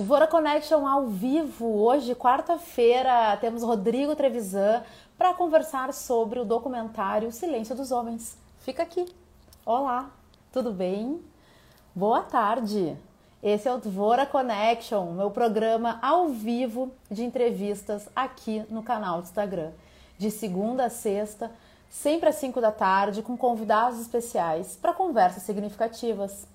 Dvora Connection ao vivo. Hoje, quarta-feira, temos Rodrigo Trevisan para conversar sobre o documentário Silêncio dos Homens. Fica aqui. Olá, tudo bem? Boa tarde. Esse é o Dvora Connection, meu programa ao vivo de entrevistas aqui no canal do Instagram. De segunda a sexta, sempre às 5 da tarde, com convidados especiais para conversas significativas.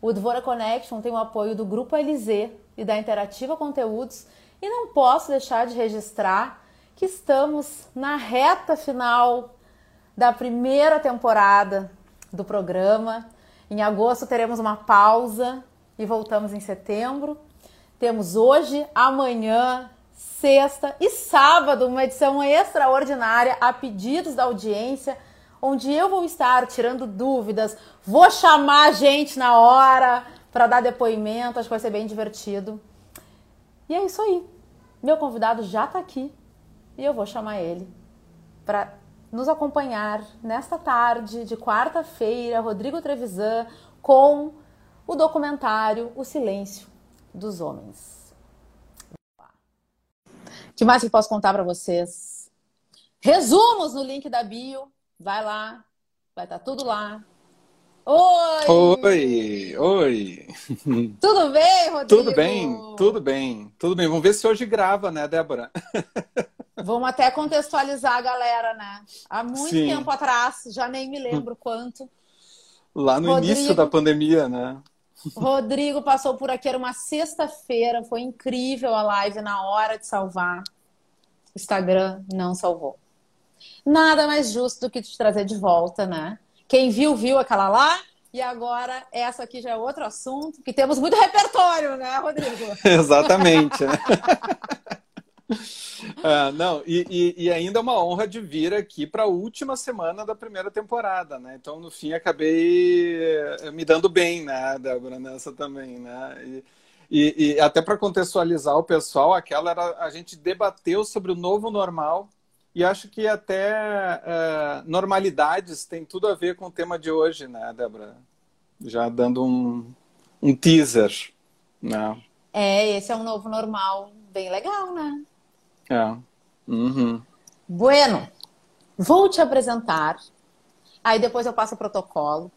O Dvora Connection tem o apoio do Grupo LZ e da Interativa Conteúdos e não posso deixar de registrar que estamos na reta final da primeira temporada do programa. Em agosto teremos uma pausa e voltamos em setembro. Temos hoje, amanhã, sexta e sábado uma edição extraordinária a pedidos da audiência, onde eu vou estar tirando dúvidas, vou chamar a gente na hora para dar depoimento, acho que vai ser bem divertido. E é isso aí. Meu convidado já está aqui e eu vou chamar ele para nos acompanhar nesta tarde de quarta-feira, Rodrigo Trevisan, com o documentário O Silêncio dos Homens. O que mais que posso contar para vocês? Resumos no link da bio. Vai lá, vai estar tá tudo lá. Oi! Oi! Oi! Tudo bem, Rodrigo? Tudo bem, tudo bem, tudo bem. Vamos ver se hoje grava, né, Débora? Vamos até contextualizar a galera, né? Há muito Sim. tempo atrás, já nem me lembro quanto. Lá no Rodrigo, início da pandemia, né? Rodrigo passou por aqui, era uma sexta-feira, foi incrível a live na hora de salvar. O Instagram não salvou. Nada mais justo do que te trazer de volta, né? Quem viu, viu aquela lá. E agora, essa aqui já é outro assunto, que temos muito repertório, né, Rodrigo? Exatamente. é, não, e, e, e, ainda é uma honra de vir aqui para a última semana da primeira temporada, né? Então, no fim, acabei eh, me dando bem, né, Débora, nessa também, né? E, e, e até para contextualizar o pessoal, aquela era a gente debateu sobre o novo normal e acho que até uh, normalidades tem tudo a ver com o tema de hoje, né, Débora? Já dando um, um teaser, né? É, esse é um novo normal bem legal, né? É. Uhum. Bueno, vou te apresentar. Aí depois eu passo o protocolo.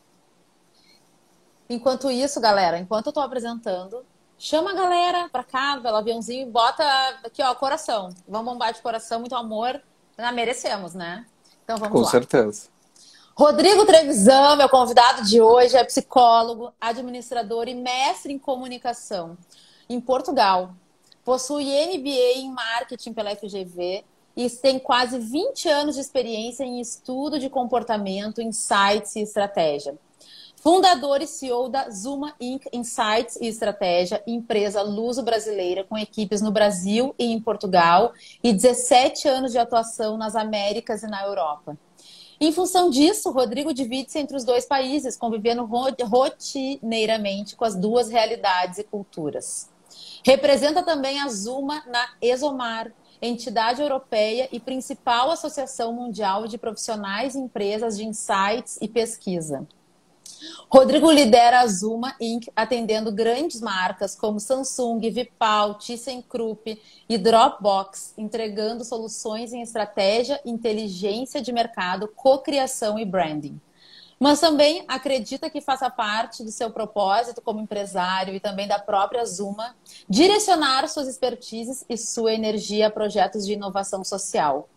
Enquanto isso, galera, enquanto eu tô apresentando, chama a galera pra cá, pelo aviãozinho, e bota aqui, ó, coração. Vamos bombar de coração, muito amor. Ah, merecemos, né? Então vamos Com lá. Com certeza. Rodrigo Trevisan, meu convidado de hoje, é psicólogo, administrador e mestre em comunicação em Portugal. Possui MBA em marketing pela FGV e tem quase 20 anos de experiência em estudo de comportamento, insights e estratégia. Fundador e CEO da Zuma Inc. Insights e Estratégia, empresa luso-brasileira com equipes no Brasil e em Portugal e 17 anos de atuação nas Américas e na Europa. Em função disso, Rodrigo divide-se entre os dois países, convivendo rotineiramente com as duas realidades e culturas. Representa também a Zuma na Exomar, entidade europeia e principal associação mundial de profissionais e empresas de insights e pesquisa. Rodrigo lidera a Zuma Inc., atendendo grandes marcas como Samsung, Vipal, ThyssenKrupp e Dropbox, entregando soluções em estratégia, inteligência de mercado, cocriação e branding. Mas também acredita que faça parte do seu propósito como empresário e também da própria Zuma direcionar suas expertises e sua energia a projetos de inovação social.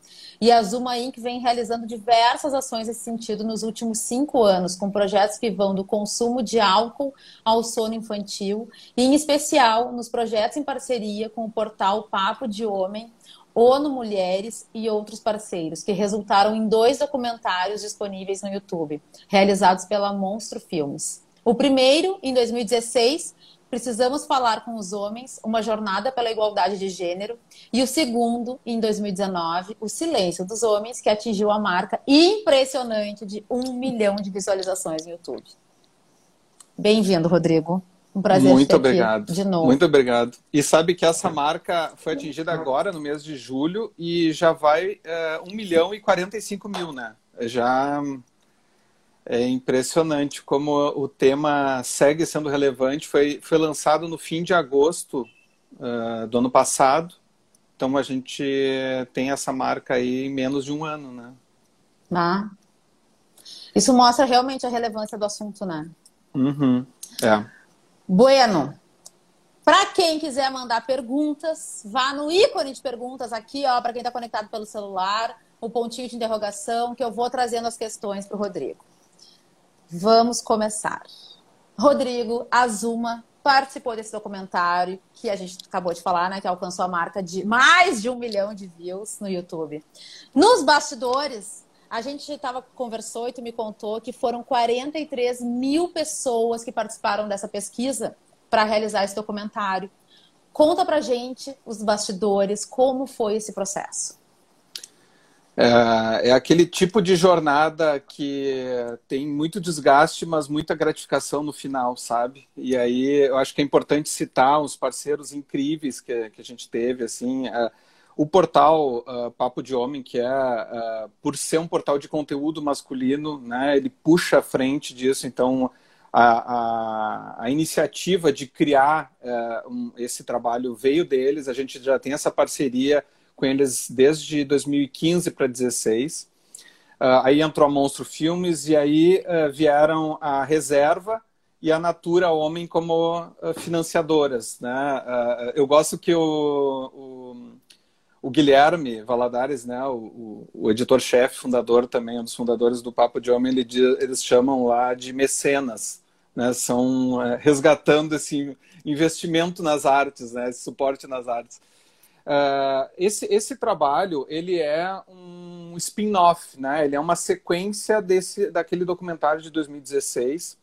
E a Zuma Inc. vem realizando diversas ações nesse sentido nos últimos cinco anos, com projetos que vão do consumo de álcool ao sono infantil, e em especial nos projetos em parceria com o portal Papo de Homem, ONU Mulheres e outros parceiros, que resultaram em dois documentários disponíveis no YouTube, realizados pela Monstro Filmes. O primeiro, em 2016, Precisamos falar com os homens, uma jornada pela igualdade de gênero. E o segundo, em 2019, O Silêncio dos Homens, que atingiu a marca impressionante de um milhão de visualizações no YouTube. Bem-vindo, Rodrigo. Um prazer Muito obrigado. aqui de novo. Muito obrigado. E sabe que essa marca foi atingida agora, no mês de julho, e já vai é, 1 milhão e 45 mil, né? Já é impressionante como o tema segue sendo relevante. Foi, foi lançado no fim de agosto uh, do ano passado. Então a gente tem essa marca aí em menos de um ano, né? Ah. Isso mostra realmente a relevância do assunto, né? Uhum. É. Bueno. Para quem quiser mandar perguntas, vá no ícone de perguntas aqui, ó, para quem está conectado pelo celular, o pontinho de interrogação, que eu vou trazendo as questões para o Rodrigo. Vamos começar. Rodrigo Azuma participou desse documentário que a gente acabou de falar, né? Que alcançou a marca de mais de um milhão de views no YouTube. Nos bastidores, a gente estava conversou e tu me contou que foram 43 mil pessoas que participaram dessa pesquisa para realizar esse documentário. Conta pra gente os bastidores, como foi esse processo. É, é, aquele tipo de jornada que tem muito desgaste, mas muita gratificação no final, sabe? E aí eu acho que é importante citar uns parceiros incríveis que, que a gente teve, assim. É, o portal uh, Papo de Homem, que é, uh, por ser um portal de conteúdo masculino, né, ele puxa à frente disso, então a, a, a iniciativa de criar uh, um, esse trabalho veio deles, a gente já tem essa parceria com eles desde 2015 para 2016. Uh, aí entrou a Monstro Filmes e aí uh, vieram a Reserva e a Natura Homem como uh, financiadoras. Né? eu gosto que o, o, o, Guilherme Valadares, né? o, o, editor-chefe, fundador também, um dos fundadores do Papo de Homem, ele, eles chamam lá de mecenas. Né? São resgatando esse investimento nas artes, né? esse suporte nas artes. Uh, esse, esse trabalho ele é um spin-off, né? Ele é uma sequência desse daquele documentário de 2016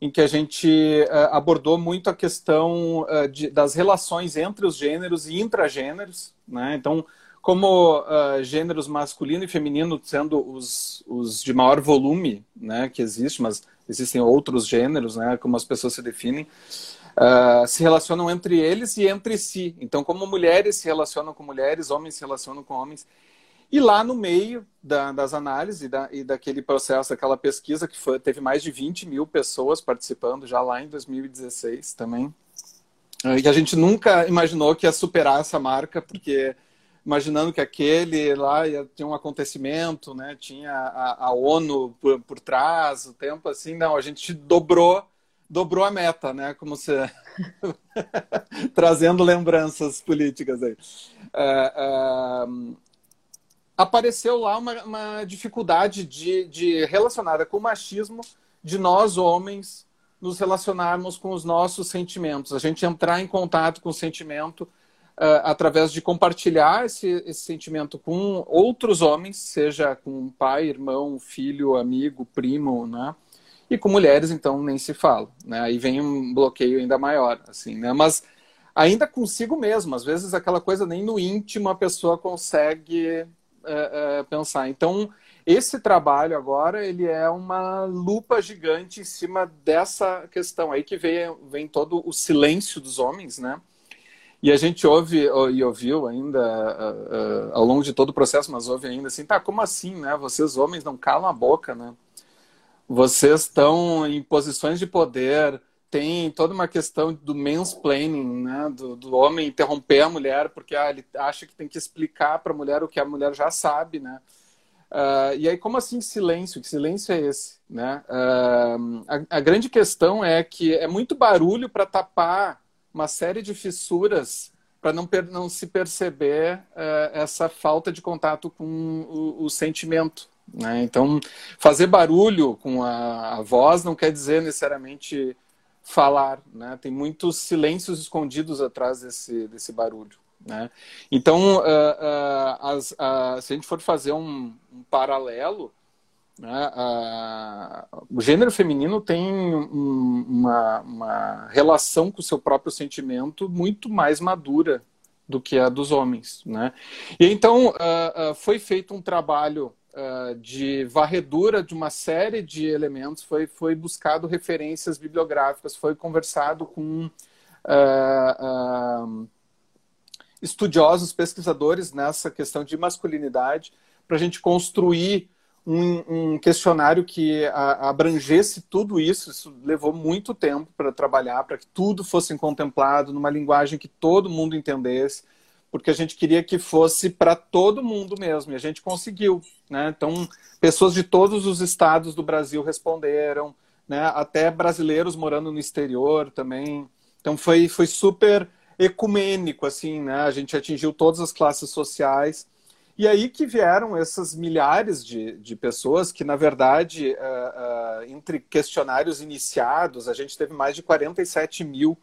em que a gente uh, abordou muito a questão uh, de, das relações entre os gêneros e intragêneros, né? Então, como gêneros masculino e feminino sendo os, os de maior volume, né, que existe, mas existem outros gêneros, né, como as pessoas se definem uh, se relacionam entre eles e entre si. Então, como mulheres se relacionam com mulheres, homens se relacionam com homens. E lá no meio da, das análises e, da, e, daquele processo, daquela pesquisa, que foi, teve mais de 20 mil pessoas participando já lá em 2016 também, uh, e a gente nunca imaginou que ia superar essa marca, porque imaginando que aquele lá ia ter um acontecimento, né? tinha a, a ONU por, por trás, o tempo assim, não, a gente dobrou dobrou a meta, né? Como se trazendo lembranças políticas aí. É, é... Apareceu lá uma, uma dificuldade de, de relacionada com o machismo de nós homens nos relacionarmos com os nossos sentimentos, a gente entrar em contato com o sentimento uh, através de compartilhar esse, esse sentimento com outros homens, seja com pai, irmão, filho, amigo, primo, né? E com mulheres, então, nem se fala. Né? Aí vem um bloqueio ainda maior, assim, né? Mas ainda consigo mesmo. Às vezes aquela coisa nem no íntimo a pessoa consegue é, é, pensar. Então, esse trabalho agora, ele é uma lupa gigante em cima dessa questão aí que vem, vem todo o silêncio dos homens, né? E a gente ouve e ouviu ainda uh, uh, ao longo de todo o processo, mas ouve ainda assim, tá, como assim, né? Vocês homens não calam a boca, né? Vocês estão em posições de poder, tem toda uma questão do mansplaining, né? do, do homem interromper a mulher porque ah, ele acha que tem que explicar para a mulher o que a mulher já sabe, né? Uh, e aí, como assim silêncio? Que silêncio é esse? Né? Uh, a, a, grande questão é que é muito barulho para tapar uma série de fissuras para não, não se perceber uh, essa falta de contato com o, o sentimento. Né? Então, fazer barulho com a, a, voz não quer dizer necessariamente falar. Né? Tem muitos silêncios escondidos atrás desse, desse barulho. Né? Então, uh, uh, as, uh, se a gente for fazer um, um paralelo, né, o gênero feminino tem um, uma, uma relação com o seu próprio sentimento muito mais madura do que a dos homens. Né? E então, foi feito um trabalho uh, de varredura de uma série de elementos, foi, foi buscado referências bibliográficas, foi conversado com uh, uh, estudiosos, pesquisadores nessa questão de masculinidade, para a gente construir um, um questionário que a, abrangesse tudo isso. Isso levou muito tempo para trabalhar, para que tudo fosse contemplado numa linguagem que todo mundo entendesse, porque a gente queria que fosse para todo mundo mesmo, e a gente conseguiu. Né? Então, pessoas de todos os estados do Brasil responderam, né? até brasileiros morando no exterior também. Então, foi, foi super ecumênico, assim, né? A gente atingiu todas as classes sociais. E aí que vieram essas milhares de, de pessoas que, na verdade, uh, uh, entre questionários iniciados, a gente teve mais de 47 mil.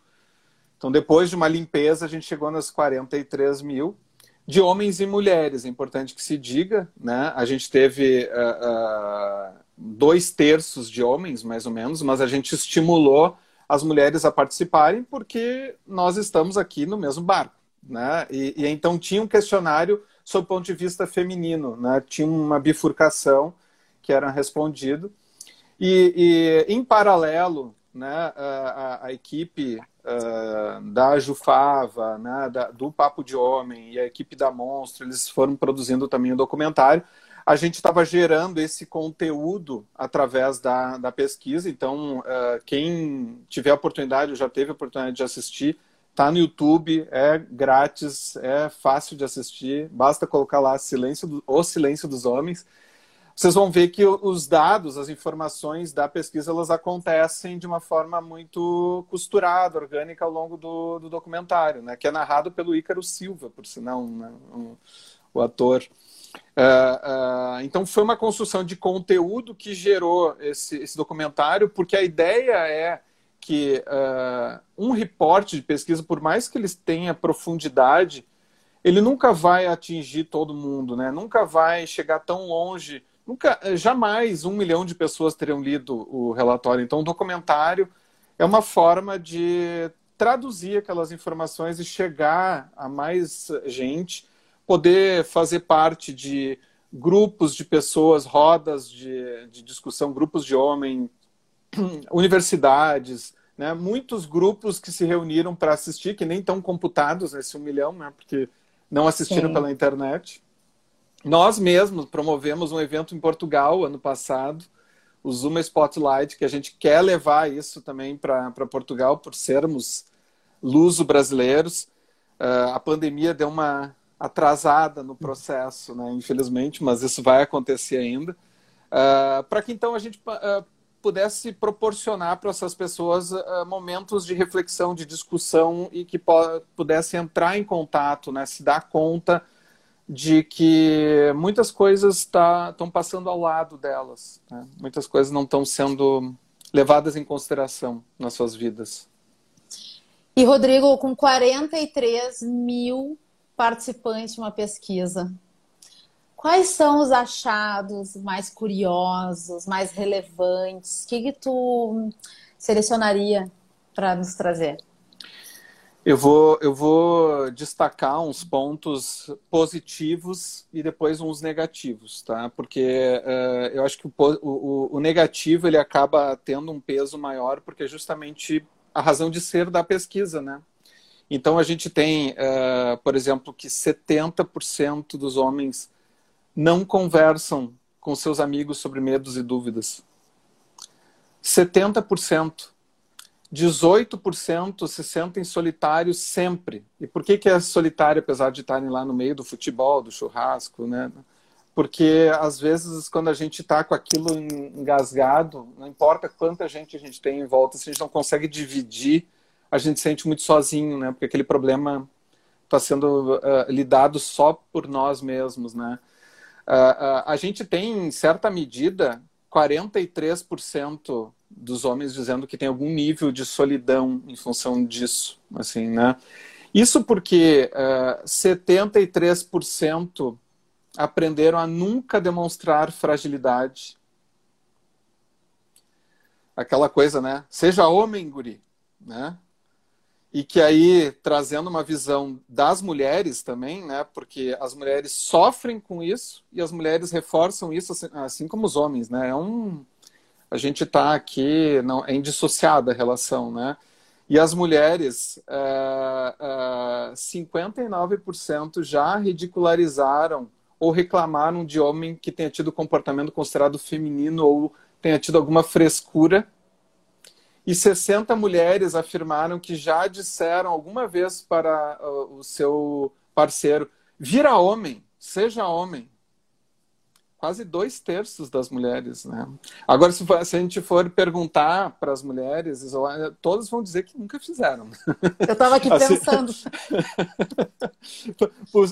Então, depois de uma limpeza, a gente chegou nas 43 mil de homens e mulheres. É importante que se diga, né? A gente teve uh, dois terços de homens, mais ou menos, mas a gente estimulou as mulheres a participarem, porque nós estamos aqui no mesmo barco. Né? E, e então tinha um questionário sob o ponto de vista feminino, né? tinha uma bifurcação que era respondido. E, e em paralelo, né, a, a equipe uh, da Jufava, né, da, do Papo de Homem e a equipe da Monstro, eles foram produzindo também o um documentário a gente estava gerando esse conteúdo através da, da pesquisa. Então, uh, quem tiver oportunidade, já teve a oportunidade de assistir, está no YouTube, é grátis, é fácil de assistir. Basta colocar lá silêncio do, O Silêncio dos Homens. Vocês vão ver que os dados, as informações da pesquisa, elas acontecem de uma forma muito costurada, orgânica ao longo do, do documentário, né? que é narrado pelo Ícaro Silva, por sinal, né? o ator. Uh, uh, então foi uma construção de conteúdo que gerou esse, esse documentário, porque a ideia é que uh, um reporte de pesquisa, por mais que ele tenha profundidade, ele nunca vai atingir todo mundo, né? Nunca vai chegar tão longe. Nunca, jamais um milhão de pessoas teriam lido o relatório. Então, o documentário é uma forma de traduzir aquelas informações e chegar a mais gente poder fazer parte de grupos de pessoas, rodas de, de discussão, grupos de homens, universidades, né? muitos grupos que se reuniram para assistir, que nem estão computados nesse um milhão, né? porque não assistiram Sim. pela internet. Nós mesmos promovemos um evento em Portugal ano passado, o Zuma Spotlight, que a gente quer levar isso também para Portugal, por sermos luso-brasileiros. Uh, a pandemia deu uma atrasada no processo, né, infelizmente, mas isso vai acontecer ainda, uh, para que então a gente uh, pudesse proporcionar para essas pessoas momentos de reflexão, de discussão e que pudessem entrar em contato, né, se dar conta de que muitas coisas estão tá, passando ao lado delas, né? muitas coisas não estão sendo levadas em consideração nas suas vidas. E Rodrigo, com 43 mil participantes de uma pesquisa. Quais são os achados mais curiosos, mais relevantes? O que, que tu selecionaria para nos trazer? Eu vou, eu vou destacar uns pontos positivos e depois uns negativos, tá? Porque uh, eu acho que o, o, o, negativo ele acaba tendo um peso maior porque é justamente a razão de ser da pesquisa, né? Então a gente tem, uh, por exemplo, que 70% dos homens não conversam com seus amigos sobre medos e dúvidas. 70%. 18% se sentem solitários sempre. E por que, que é solitário, apesar de estarem lá no meio do futebol, do churrasco, né? Porque às vezes, quando a gente está com aquilo engasgado, não importa quanta gente a gente tem em volta, se a gente não consegue dividir a gente sente muito sozinho, né? Porque aquele problema está sendo uh, lidado só por nós mesmos, né? Uh, uh, a gente tem, em certa medida, 43% dos homens dizendo que tem algum nível de solidão em função disso, assim, né? Isso porque uh, 73% aprenderam a nunca demonstrar fragilidade. Aquela coisa, né? Seja homem, guri, né? e que aí trazendo uma visão das mulheres também, né? Porque as mulheres sofrem com isso e as mulheres reforçam isso assim, assim como os homens, né? É um a gente está aqui não é indissociada a relação, né? E as mulheres, uh, uh, 59% já ridicularizaram ou reclamaram de homem que tenha tido comportamento considerado feminino ou tenha tido alguma frescura. E 60 mulheres afirmaram que já disseram alguma vez para uh, o seu parceiro: vira homem, seja homem quase dois terços das mulheres, né? Agora, se, for, se a gente for perguntar para as mulheres, todas vão dizer que nunca fizeram. Eu estava aqui assim, pensando.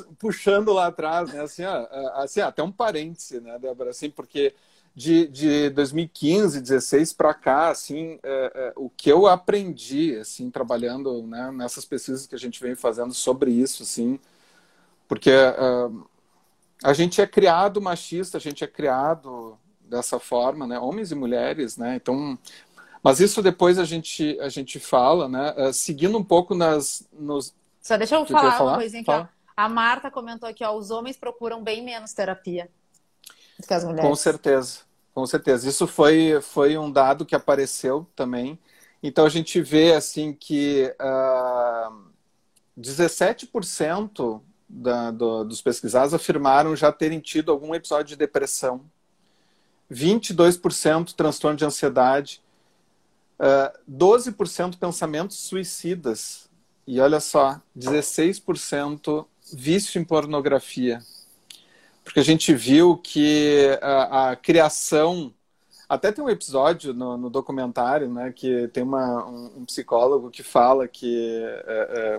puxando lá atrás, né? Assim, ó, assim, até um parêntese, né, Débora? Assim, porque de, de 2015, 16 para cá, assim, é, é, o que eu aprendi, assim, trabalhando né, nessas pesquisas que a gente vem fazendo sobre isso, assim, porque... Uh, a gente é criado machista, a gente é criado dessa forma, né? Homens e mulheres, né? Então, mas isso depois a gente a gente fala, né? Uh, seguindo um pouco nas nos. Só deixa eu falar, falar, uma coisinha aqui. Ó. A Marta comentou aqui, ó, os homens procuram bem menos terapia do que as mulheres. Com certeza, com certeza. Isso foi foi um dado que apareceu também. Então a gente vê assim que uh, ah, 17% da, do, dos pesquisados afirmaram já terem tido algum episódio de depressão, 22% transtorno de ansiedade, uh, 12% pensamentos suicidas e olha só, 16% vício em pornografia. Porque a gente viu que a, a criação. Até tem um episódio no, no documentário, né, que tem uma, um, um, psicólogo que fala que.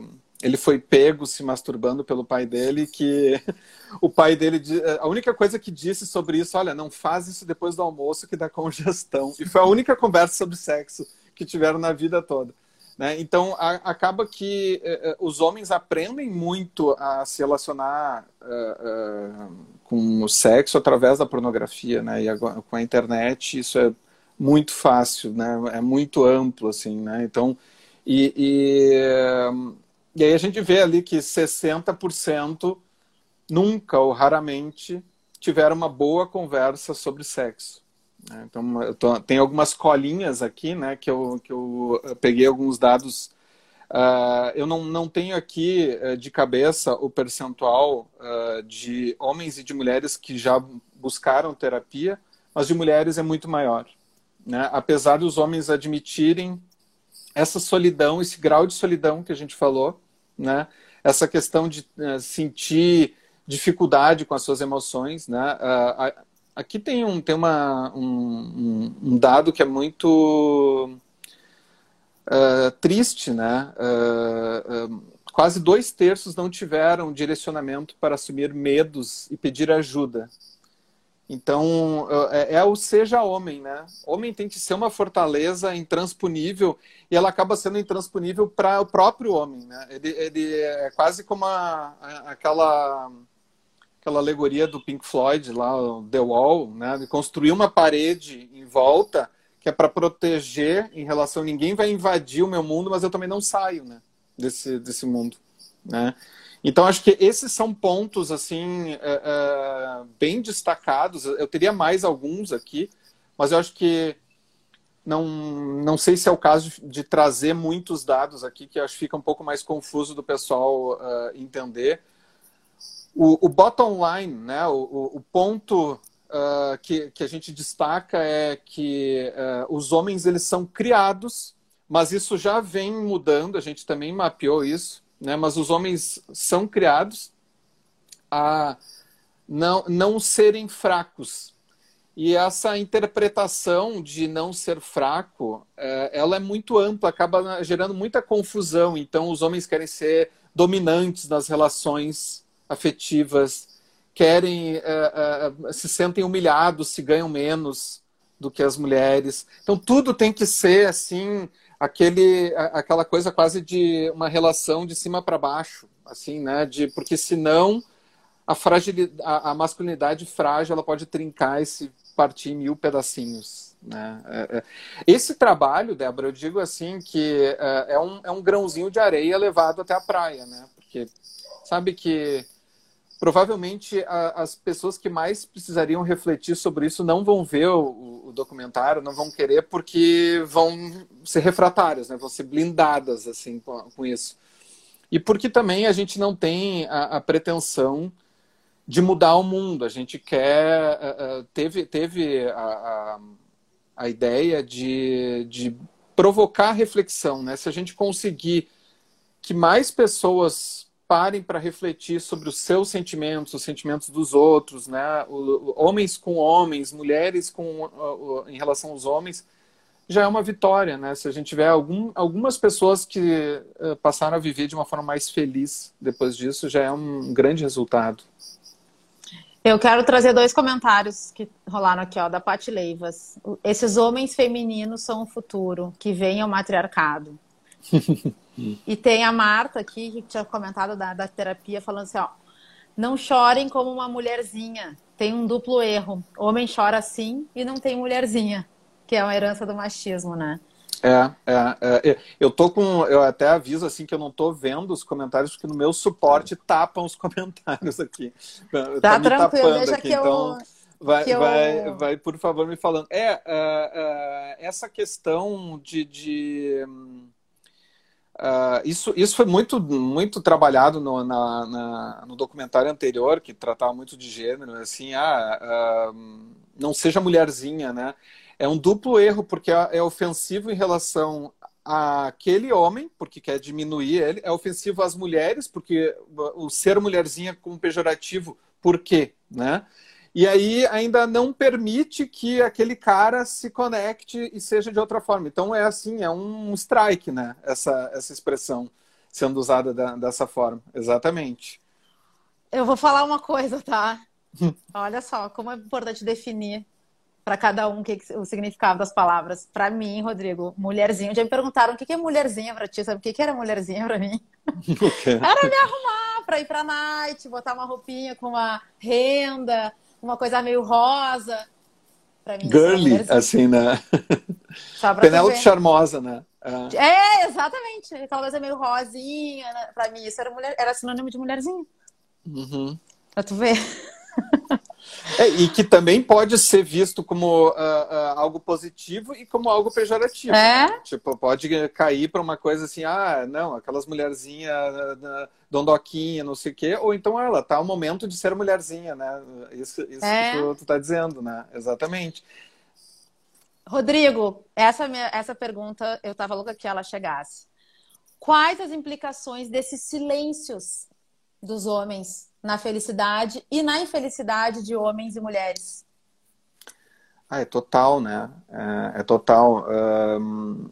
Uh, uh, ele foi pego se masturbando pelo pai dele, que o pai dele, a única coisa que disse sobre isso, olha, não faz isso depois do almoço que dá congestão. E foi a única conversa sobre sexo que tiveram na vida toda. Né? Então, a, acaba que uh, os homens aprendem muito a se relacionar uh, uh, com o sexo através da pornografia, né? E agora, com a internet isso é muito fácil, né? É muito amplo, assim, né? Então, e, e e aí a gente vê ali que 60% nunca ou raramente tiveram uma boa conversa sobre sexo. Né? Então, tô, tem algumas colinhas aqui, né, que eu, que eu peguei alguns dados. Uh, eu não, não tenho aqui uh, de cabeça o percentual uh, de homens e de mulheres que já buscaram terapia, mas de mulheres é muito maior. Né? Apesar dos homens admitirem essa solidão, esse grau de solidão que a gente falou, né? Essa questão de uh, sentir dificuldade com as suas emoções, né? Uh, aqui tem um tem uma, um, um dado que é muito uh, triste, né? quase dois terços não tiveram direcionamento para assumir medos e pedir ajuda. Então, é, é, o seja homem, né? Homem tem que ser uma fortaleza intransponível e ela acaba sendo intransponível para o próprio homem, né? Ele, ele é quase como a, a, aquela aquela alegoria do Pink Floyd lá, The Wall, né? De construir uma parede em volta que é para proteger em relação ninguém vai invadir o meu mundo, mas eu também não saio, né? Desse desse mundo, né? Então, acho que esses são pontos assim uh, uh, bem destacados. Eu teria mais alguns aqui, mas eu acho que não, não sei se é o caso de trazer muitos dados aqui, que acho que fica um pouco mais confuso do pessoal uh, entender. O, o, bottom line, né, o, o ponto que, que a gente destaca é que os homens eles são criados, mas isso já vem mudando, a gente também mapeou isso né? mas os homens são criados a não, não serem fracos. E essa interpretação de não ser fraco, é, ela é muito ampla, acaba gerando muita confusão. Então, os homens querem ser dominantes nas relações afetivas, querem, é, é, se sentem humilhados se ganham menos do que as mulheres. Então, tudo tem que ser assim aquele, aquela coisa quase de uma relação de cima para baixo, assim, né? De, porque senão a, fragilidade, a, a, masculinidade frágil ela pode trincar e se partir em mil pedacinhos. Né? É, é. Esse trabalho, Débora, eu digo assim que é, é um, é um grãozinho de areia levado até a praia, né? Porque sabe que provavelmente a, as pessoas que mais precisariam refletir sobre isso não vão ver o, o, documentário, não vão querer porque vão ser refratárias, né? vão ser blindadas assim com, com isso. E porque também a gente não tem a, a pretensão de mudar o mundo. A gente quer. Uh, teve teve a, a, a ideia de, de provocar reflexão, né? Se a gente conseguir que mais pessoas parem para refletir sobre os seus sentimentos, os sentimentos dos outros, né? O, homens com homens, mulheres com em relação aos homens, já é uma vitória, né? Se a gente tiver algum, algumas pessoas que uh, passaram a viver de uma forma mais feliz depois disso, já é um grande resultado. Eu quero trazer dois comentários que rolaram aqui, ó, da Paty Leivas. Esses homens femininos são o futuro, que vem ao matriarcado. e tem a Marta aqui, que tinha comentado da, da terapia, falando assim, ó, não chorem como uma mulherzinha. Tem um duplo erro. Homem chora sim e não tem mulherzinha que é uma herança do machismo, né? É, é, é, eu tô com, eu até aviso assim que eu não tô vendo os comentários porque no meu suporte tapam os comentários aqui. Tá, tá tranquilo, deixa aqui, que então, eu vai, que vai, eu... vai, por favor, me falando. É, uh, uh, essa questão de, de uh, isso, isso foi muito, muito trabalhado no, na, na, no documentário anterior que tratava muito de gênero, assim, ah, não seja mulherzinha, né? é um duplo erro, porque é, é ofensivo em relação àquele homem, porque quer diminuir ele, é ofensivo às mulheres, porque o ser mulherzinha como pejorativo, por quê? Né? E aí ainda não permite que aquele cara se conecte e seja de outra forma. Então é assim, é um strike, né? Essa, essa expressão sendo usada da, dessa forma. Exatamente. Eu vou falar uma coisa, tá? Olha só, como é importante definir para cada um que, o significado das palavras. Para mim, Rodrigo, mulherzinho. Já me perguntaram o que é mulherzinha para ti, sabe o que era mulherzinha para mim? era me arrumar para ir para night, botar uma roupinha com uma renda, uma coisa meio rosa. Pra mim, Girly, assim, né? Penélope charmosa, né? É. é, exatamente. Aquela coisa meio rosinha. Né? Para mim, isso era, mulher, era sinônimo de mulherzinha. Uhum. Pra tu ver. É, e que também pode ser visto como uh, uh, algo positivo e como algo pejorativo. É? Né? Tipo, pode cair para uma coisa assim, ah, não, aquelas mulherzinhas uh, dondoquinha, não sei o quê, ou então ela tá o momento de ser mulherzinha, né? Isso, isso é. que tu tá dizendo, né? Exatamente. Rodrigo, essa, minha, essa pergunta eu tava louca que ela chegasse. Quais as implicações desses silêncios dos homens na felicidade e na infelicidade de homens e mulheres. Ah, é total, né? É, é total. Um,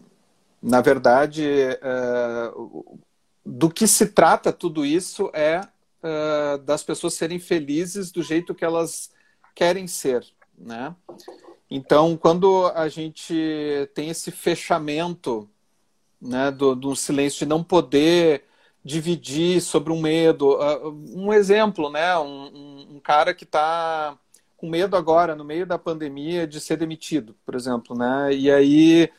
na verdade, uh, do que se trata tudo isso é uh, das pessoas serem felizes do jeito que elas querem ser, né? Então, quando a gente tem esse fechamento, né, do, do silêncio de não poder dividir sobre um medo. Ah, um exemplo, né? Um, um cara que está com medo agora, no meio da pandemia, de ser demitido, por exemplo, né? E aí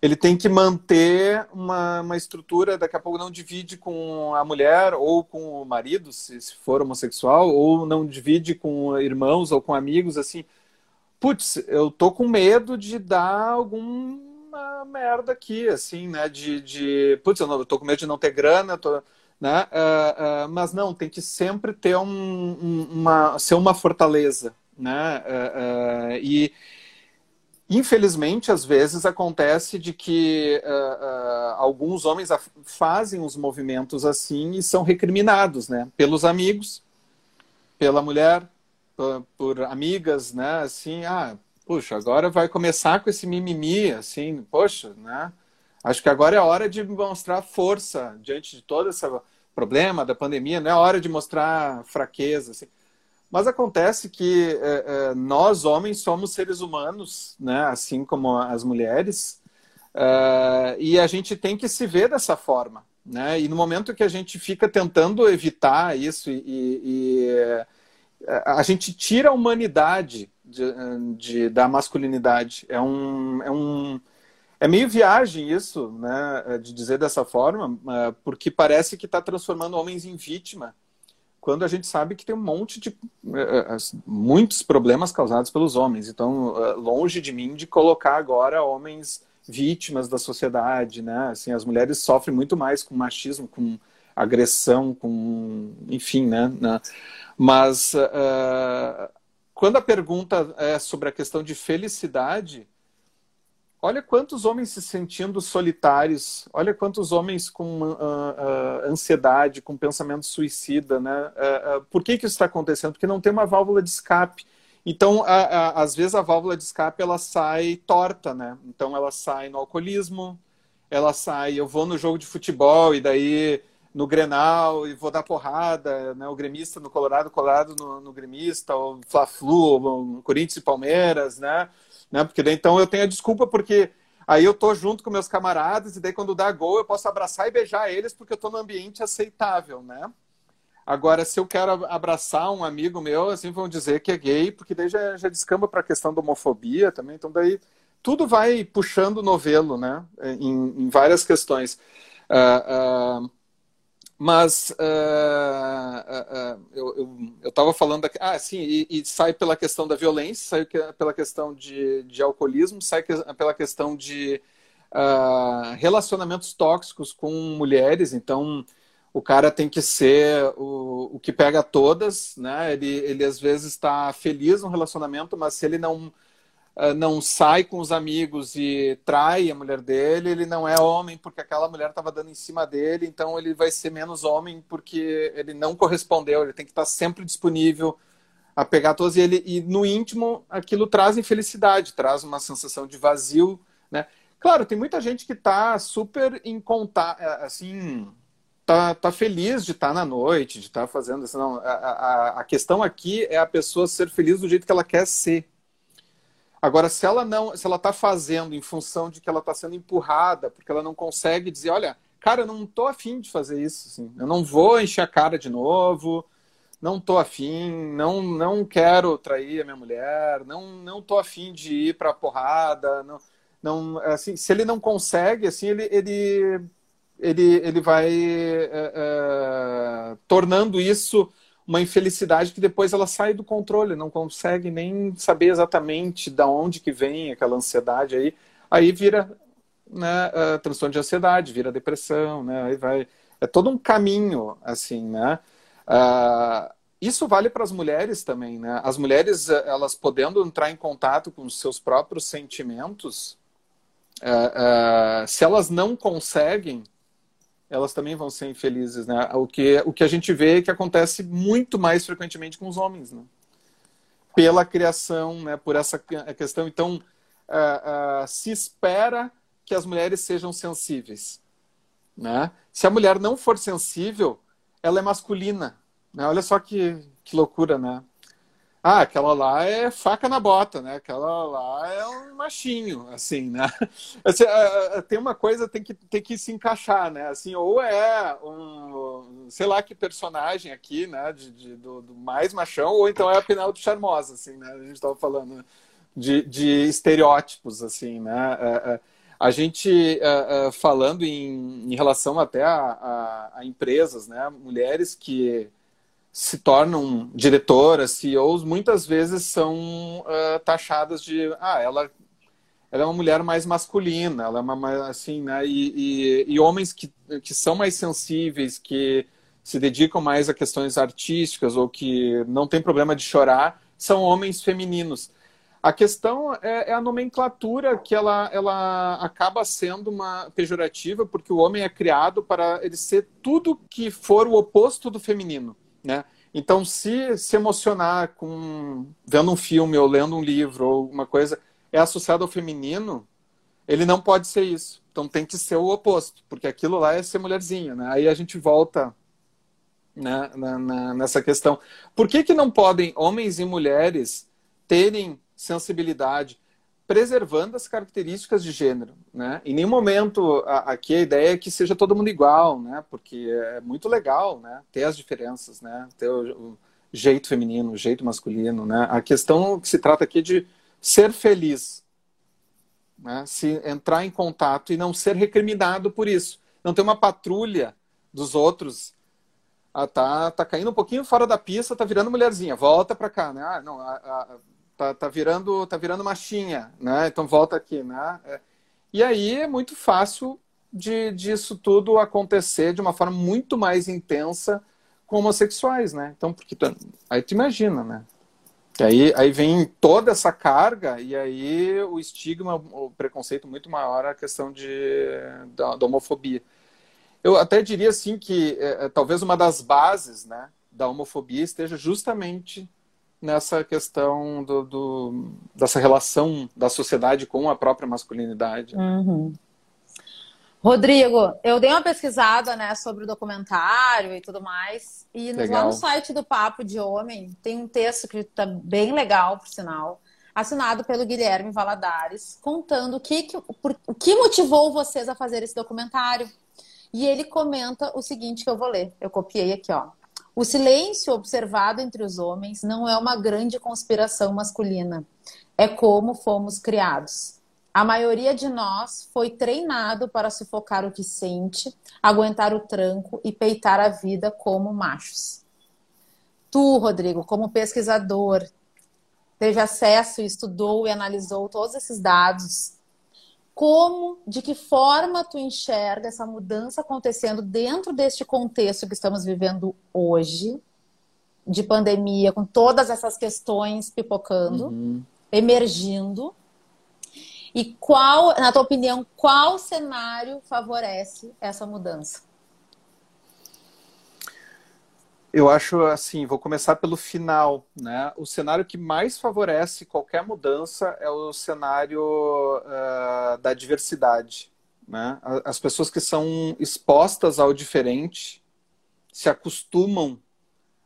ele tem que manter uma, uma estrutura, daqui a pouco não divide com a mulher ou com o marido, se, se for homossexual, ou não divide com irmãos ou com amigos, assim. Putz, eu tô com medo de dar algum uma merda aqui, assim, né? De, de putz, eu, não, eu tô com medo de não ter grana, tô, né? Uh, uh, mas não, tem que sempre ter um, um, uma, ser uma fortaleza, né? Uh, e infelizmente às vezes acontece de que alguns homens fazem os movimentos assim e são recriminados, né? Pelos amigos, pela mulher, por, por amigas, né? Assim, ah puxa, agora vai começar com esse mimimi, assim, poxa, né? Acho que agora é hora de mostrar força diante de todo esse problema da pandemia, não é hora de mostrar fraqueza, assim. Mas acontece que é, é, nós, homens, somos seres humanos, né? assim como as mulheres, é, e a gente tem que se ver dessa forma. Né? E no momento que a gente fica tentando evitar isso e, e a gente tira a humanidade de, de, da masculinidade. É um, é um é meio viagem isso, né, de dizer dessa forma, é, porque parece que está transformando homens em vítima, quando a gente sabe que tem um monte de é, é, muitos problemas causados pelos homens. Então, longe de mim de colocar agora homens vítimas da sociedade, né? Assim, as mulheres sofrem muito mais com machismo, com agressão, com, enfim, né? Mas uh, quando a pergunta é sobre a questão de felicidade, olha quantos homens se sentindo solitários, olha quantos homens com uh, uh, ansiedade, com pensamento suicida, né? por que, que isso está acontecendo? Porque não tem uma válvula de escape. Então, a, a, às vezes a válvula de escape ela sai torta, né? Então ela sai no alcoolismo, ela sai, eu vou no jogo de futebol e daí no Grenal e vou dar porrada, né? O gremista no Colorado, Colorado no, no gremista, o Fla-Flu, o Corinthians e Palmeiras, né? né? Porque daí, então eu tenho a desculpa porque aí eu tô junto com meus camaradas e daí quando dá gol eu posso abraçar e beijar eles porque eu tô no ambiente aceitável, né? Agora, se eu quero abraçar um amigo meu, assim, vão dizer que é gay, porque daí já, já descamba para a questão da homofobia também. Então, daí tudo vai puxando o novelo, né? Em, em várias questões. Uh, mas uh, eu estava falando aqui, ah, sim, e, e, sai pela questão da violência, sai pela questão de, de alcoolismo, sai pela questão de relacionamentos tóxicos com mulheres. Então, o cara tem que ser o, o que pega todas, né? Ele, ele às vezes está feliz no relacionamento, mas se ele não uh, não sai com os amigos e trai a mulher dele, ele não é homem porque aquela mulher estava dando em cima dele, então ele vai ser menos homem porque ele não correspondeu. Ele tem que estar sempre disponível a pegar todas e ele e no íntimo aquilo traz infelicidade, traz uma sensação de vazio, né? Claro, tem muita gente que está super em contato, assim, tá, tá feliz de estar tá na noite, de estar tá fazendo isso. Não, a, a, a questão aqui é a pessoa ser feliz do jeito que ela quer ser. Agora, se ela não, se ela está fazendo em função de que ela está sendo empurrada, porque ela não consegue dizer, olha, cara, eu não tô afim de fazer isso, assim. eu não vou encher a cara de novo, não tô afim, não, não quero trair a minha mulher, não, não tô afim de ir para porrada, não, não, assim, se ele não consegue, assim, ele, ele ele, ele vai é, é, tornando isso uma infelicidade que depois ela sai do controle, não consegue nem saber exatamente da onde que vem aquela ansiedade aí, aí vira né, uh, transtorno de ansiedade, vira depressão, né, aí vai, é todo um caminho assim, né, uh, isso vale para as mulheres também, né, as mulheres elas podendo entrar em contato com os seus próprios sentimentos, uh, se elas não conseguem elas também vão ser infelizes, né? O que, o que a gente vê é que acontece muito mais frequentemente com os homens, né? Pela criação, né? Por essa questão. Então, uh, uh, se espera que as mulheres sejam sensíveis, né? Se a mulher não for sensível, ela é masculina, né? Olha só que, que loucura, né? Ah, aquela lá é faca na bota, né? Aquela lá é um machinho, assim, né? Assim, tem uma coisa tem que tem que se encaixar, né? Assim, ou é um, sei lá que personagem aqui, né? De, de do, do, mais machão, ou então é a Penélope Charmosa, assim, né? A gente estava falando de, de estereótipos, assim, né? A gente falando em, em relação até a, a, a empresas, né? Mulheres que se tornam diretoras, CEOs, muitas vezes são uh, taxadas de, ah, ela, ela é uma mulher mais masculina, ela é uma assim, né? E, e, e, homens que, que são mais sensíveis, que se dedicam mais a questões artísticas ou que não tem problema de chorar, são homens femininos. A questão é, é, a nomenclatura que ela, ela acaba sendo uma pejorativa, porque o homem é criado para ele ser tudo que for o oposto do feminino. Né? Então, se se emocionar com vendo um filme ou lendo um livro ou alguma coisa é associado ao feminino, ele não pode ser isso. Então tem que ser o oposto, porque aquilo lá é ser mulherzinha, né? Aí a gente volta né, na, na, nessa questão. Por que, que não podem homens e mulheres terem sensibilidade? Preservando as características de gênero, né? Em nenhum momento aqui a ideia é que seja todo mundo igual, né? Porque é muito legal, né? Ter as diferenças, né? Ter o, o jeito feminino, o jeito masculino, né? A questão que se trata aqui é de ser feliz, né? Se entrar em contato e não ser recriminado por isso, não ter uma patrulha dos outros ah, tá, tá caindo um pouquinho fora da pista, tá virando mulherzinha, volta para cá, né? Ah, não, a, a, tá, tá virando tá virando machinha, né? Então volta aqui, né? É, e aí é muito fácil de disso tudo acontecer de uma forma muito mais intensa com homossexuais, né? Então, porque tu, aí tu imagina, né? Aí, aí vem toda essa carga e aí o estigma, o preconceito muito maior a questão de, da, da homofobia. Eu até diria assim que é, é, talvez uma das bases né, da homofobia esteja justamente nessa questão do, do, dessa relação da sociedade com a própria masculinidade. Uhum. Rodrigo, eu dei uma pesquisada né, sobre o documentário e tudo mais. E lá no site do Papo de Homem tem um texto que está bem legal, por sinal, assinado pelo Guilherme Valadares, contando o que, que, por, o que motivou vocês a fazer esse documentário. E ele comenta o seguinte que eu vou ler. Eu copiei aqui, ó. O silêncio observado entre os homens não é uma grande conspiração masculina. É como fomos criados. A maioria de nós foi treinado para sufocar o que sente, aguentar o tranco e peitar a vida como machos. Tu, Rodrigo, como pesquisador, teve acesso, estudou e analisou todos esses dados. Como, de que forma tu enxerga essa mudança acontecendo dentro deste contexto que estamos vivendo hoje, de pandemia, com todas essas questões pipocando, uhum. emergindo? E qual, na tua opinião, qual cenário favorece essa mudança? Eu acho assim, vou começar pelo final, né? O cenário que mais favorece qualquer mudança é o cenário uh, da diversidade, né? As pessoas que são expostas ao diferente se acostumam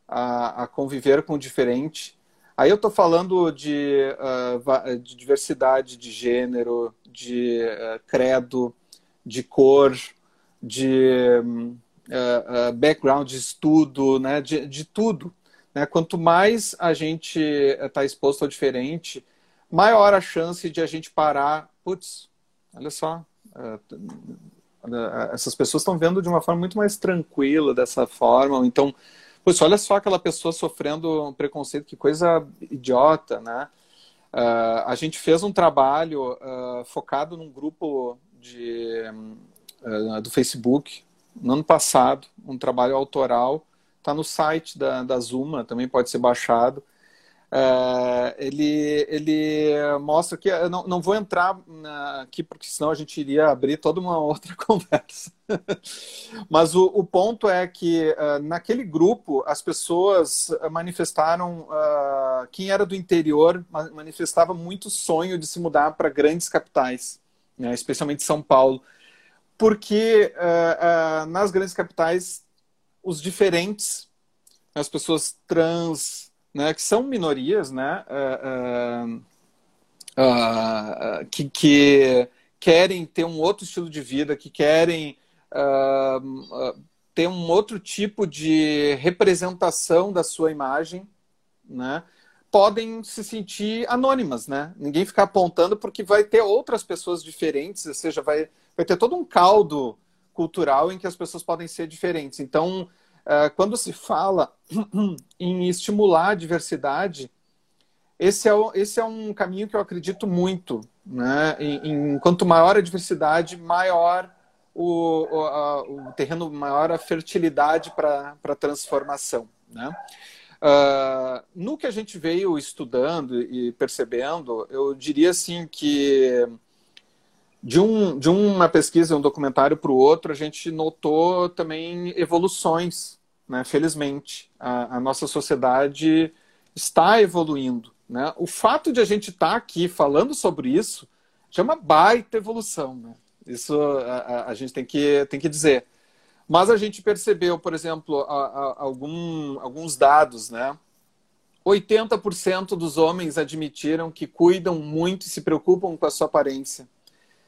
a, a conviver com o diferente Aí eu estou falando de, uh, de, diversidade de gênero, de uh, credo, de cor, de uh, background de estudo, né? de, de tudo. Né? Quanto mais a gente está exposto ao diferente, maior a chance de a gente parar. Putz, olha só, essas pessoas estão vendo de uma forma muito mais tranquila dessa forma, então Pois olha só aquela pessoa sofrendo um preconceito, que coisa idiota, né? Uh, a gente fez um trabalho uh, focado num grupo de, uh, do Facebook no ano passado, um trabalho autoral, está no site da, da Zuma, também pode ser baixado. Uh, ele, ele mostra que eu não, não vou entrar na, aqui porque senão a gente iria abrir toda uma outra conversa. Mas o, o, ponto é que uh, naquele grupo as pessoas manifestaram, uh, quem era do interior manifestava muito sonho de se mudar para grandes capitais, né, especialmente São Paulo, porque nas grandes capitais os diferentes, as pessoas trans, né, que são minorias, né, uh, uh, que, que, querem ter um outro estilo de vida, que querem ter um outro tipo de representação da sua imagem, né, podem se sentir anônimas, né? Ninguém ficar apontando porque vai ter outras pessoas diferentes, ou seja, vai, vai ter todo um caldo cultural em que as pessoas podem ser diferentes. Então, é, quando se fala em estimular a diversidade, esse é, esse é um caminho que eu acredito muito. Né? Em, em quanto maior a diversidade, maior o, o, a, o terreno, maior a fertilidade para a transformação. Né? Uh, no que a gente veio estudando e percebendo, eu diria assim que de, um, de uma pesquisa, um documentário para o outro, a gente notou também evoluções, né? felizmente. A, a nossa sociedade está evoluindo. Né? O fato de a gente estar tá aqui falando sobre isso já é uma baita evolução. Né? Isso a, a, gente tem que, tem que dizer. Mas a gente percebeu, por exemplo, a, algum, alguns dados, né? 80% dos homens admitiram que cuidam muito e se preocupam com a sua aparência.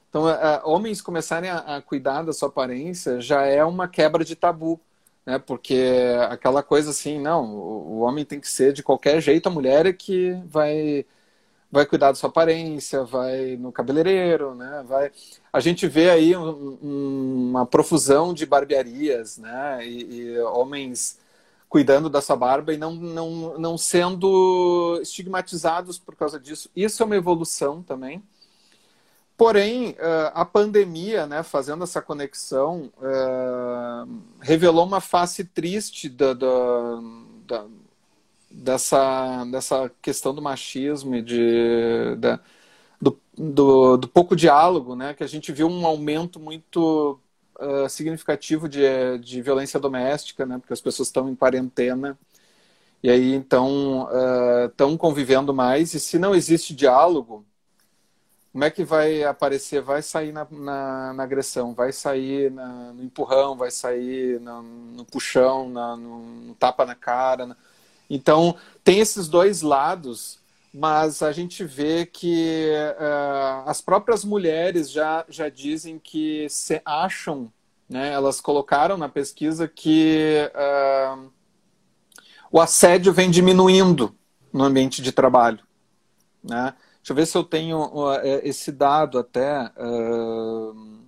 Então, é, é, homens começarem a, a, cuidar da sua aparência já é uma quebra de tabu, né? Porque aquela coisa assim, não, o, o homem tem que ser de qualquer jeito, a mulher é que vai vai cuidar da sua aparência, vai no cabeleireiro, né? Vai... A gente vê aí um, um, uma profusão de barbearias, né? E, e, homens cuidando da sua barba e não, não, não sendo estigmatizados por causa disso. Isso é uma evolução também. Porém, a pandemia, né, fazendo essa conexão, revelou uma face triste da, da, dessa, dessa questão do machismo e de, da, do, do, do, pouco diálogo, né, que a gente viu um aumento muito uh, significativo de, de violência doméstica, né, porque as pessoas estão em quarentena e aí então estão uh, convivendo mais e se não existe diálogo como é que vai aparecer? Vai sair na, na, na agressão, vai sair na, no empurrão, vai sair no, no puxão, no, no, tapa na cara. Então, tem esses dois lados, mas a gente vê que uh, as próprias mulheres já, já dizem que se acham, né, elas colocaram na pesquisa que uh, o assédio vem diminuindo no ambiente de trabalho. Né? Deixa eu ver se eu tenho uh, esse dado até. Uh,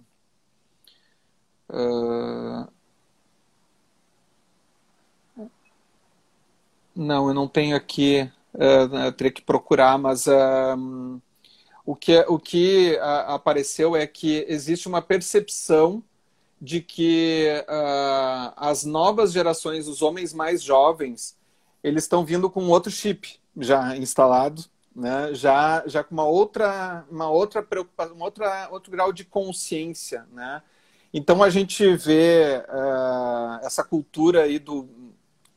não, eu não tenho aqui. eu teria que procurar, mas o que, o que apareceu é que existe uma percepção de que as novas gerações, os homens mais jovens, eles estão vindo com outro chip já instalado né? já, já com uma outra, uma outra preocupação, uma outra, outro grau de consciência. Né? Então a gente vê uh, essa cultura aí do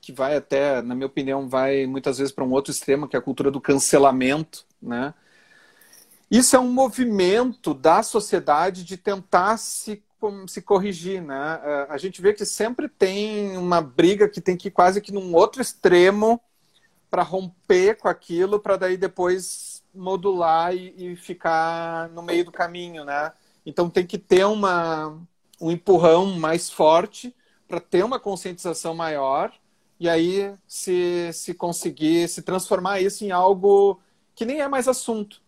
que vai até, na minha opinião, vai muitas vezes para um outro extremo, que é a cultura do cancelamento, né? Isso é um movimento da sociedade de tentar se, se corrigir, né? A gente vê que sempre tem uma briga que tem que ir quase que num outro extremo para romper com aquilo, para daí depois modular e, e, ficar no meio do caminho, né? Então tem que ter uma, um empurrão mais forte para ter uma conscientização maior e aí se, se conseguir se transformar isso em algo que nem é mais assunto,